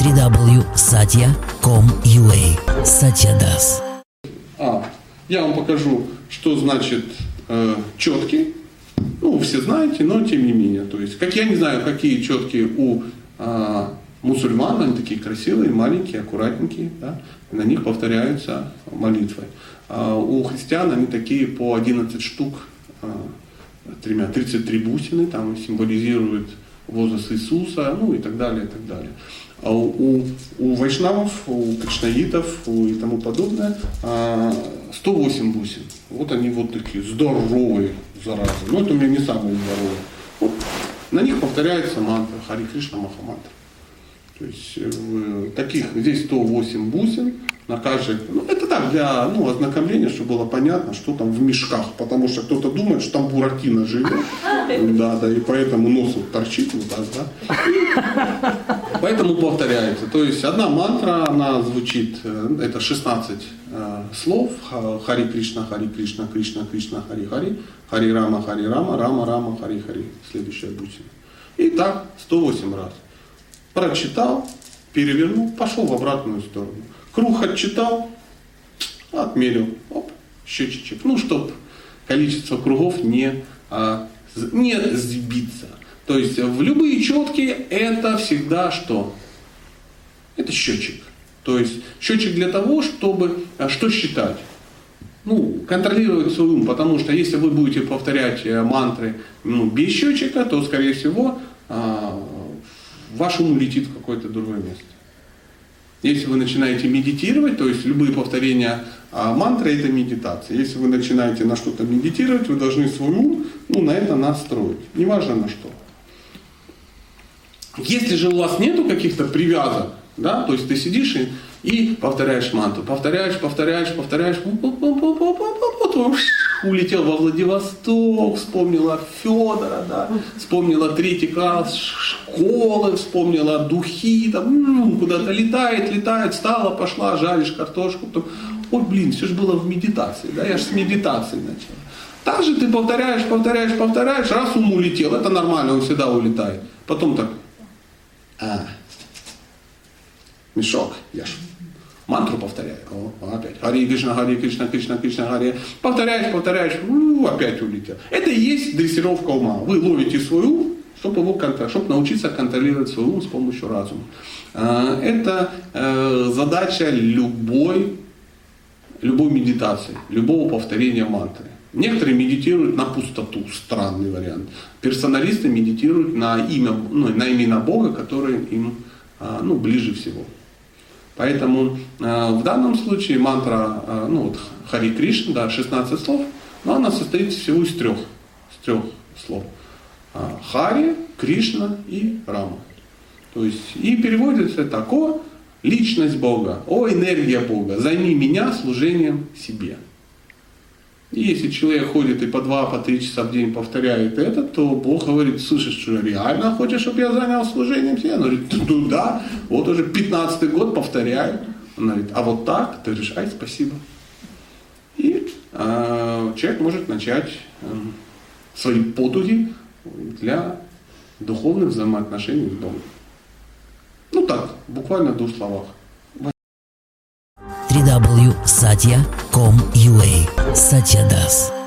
www.satya.com.ua Satya Das. А, я вам покажу, что значит э, четкий. Ну, все знаете, но тем не менее. То есть, как я не знаю, какие четкие у э, мусульман, они такие красивые, маленькие, аккуратненькие, да, на них повторяются молитвы. А у христиан они такие по 11 штук, э, тремя, 33 бусины, там символизируют возраст Иисуса, ну и так далее, и так далее. А у, у вайшнавов, у кришнаитов у и тому подобное 108 бусин. Вот они вот такие здоровые, заразы. Но это у меня не самые здоровые. Вот. На них повторяется мантра Хари Кришна Махамантра. То есть э, таких здесь 108 бусин на каждой. Ну, это так, для ну, ознакомления, чтобы было понятно, что там в мешках. Потому что кто-то думает, что там буратино живет. Да, да, и поэтому нос вот торчит вот так, да. И поэтому повторяется. То есть одна мантра, она звучит, э, это 16 э, слов. Хари Кришна, Хари Кришна, Кришна, Кришна, Хари Хари. Хари Рама, Хари Рама, Рама, Рама, Хари Хари. Следующая бусина. И так 108 раз. Прочитал, перевернул, пошел в обратную сторону. Круг отчитал, отмерил, оп, счетчик. Ну, чтобы количество кругов не, а, не сбиться. То есть в любые четкие это всегда что? Это счетчик. То есть счетчик для того, чтобы а, что считать? Ну, контролировать свой ум, потому что если вы будете повторять э, мантры ну, без счетчика, то, скорее всего, а, ваш ум улетит в какое-то другое место. Если вы начинаете медитировать, то есть любые повторения а, мантры это медитация. Если вы начинаете на что-то медитировать, вы должны свой ум ну, на это настроить. Неважно на что. Если же у вас нету каких-то привязок, да, то есть ты сидишь и, и повторяешь мантру, повторяешь, повторяешь, повторяешь, потом улетел во Владивосток, вспомнила Федора, да, вспомнила третий класс школы, вспомнила духи, там, куда-то летает, летает, встала, пошла, жаришь картошку, потом, ой, блин, все же было в медитации, да, я же с медитации начал. Так же ты повторяешь, повторяешь, повторяешь, раз ум улетел, это нормально, он всегда улетает. Потом так, а, мешок, я ж мантру повторяю. О, опять. Хари Кришна, Хари Кришна, Кришна, Кришна, Хари. Повторяешь, повторяешь, у, опять улетел. Это и есть дрессировка ума. Вы ловите свой ум, чтобы, его, чтобы научиться контролировать свой ум с помощью разума. А, это э, задача любой, любой медитации, любого повторения мантры. Некоторые медитируют на пустоту, странный вариант. Персоналисты медитируют на имя, ну, на имена Бога, которые им а, ну, ближе всего. Поэтому э, в данном случае мантра, э, ну вот Хари Кришна, да, 16 слов, но она состоит всего из трех, из трех слов. Э, Хари, Кришна и Рама. То есть и переводится так, о, личность Бога, о, энергия Бога, займи меня служением себе. И если человек ходит и по два, по три часа в день повторяет это, то Бог говорит, слышишь, что реально хочешь, чтобы я занял служением себе? Он говорит, ну да, вот уже 15 год повторяю. Он говорит, а вот так? Ты говоришь, ай, спасибо. И э, человек может начать э, свои потуги для духовных взаимоотношений с Богом. Ну так, буквально в двух словах www.satya.com.ua Satya Das.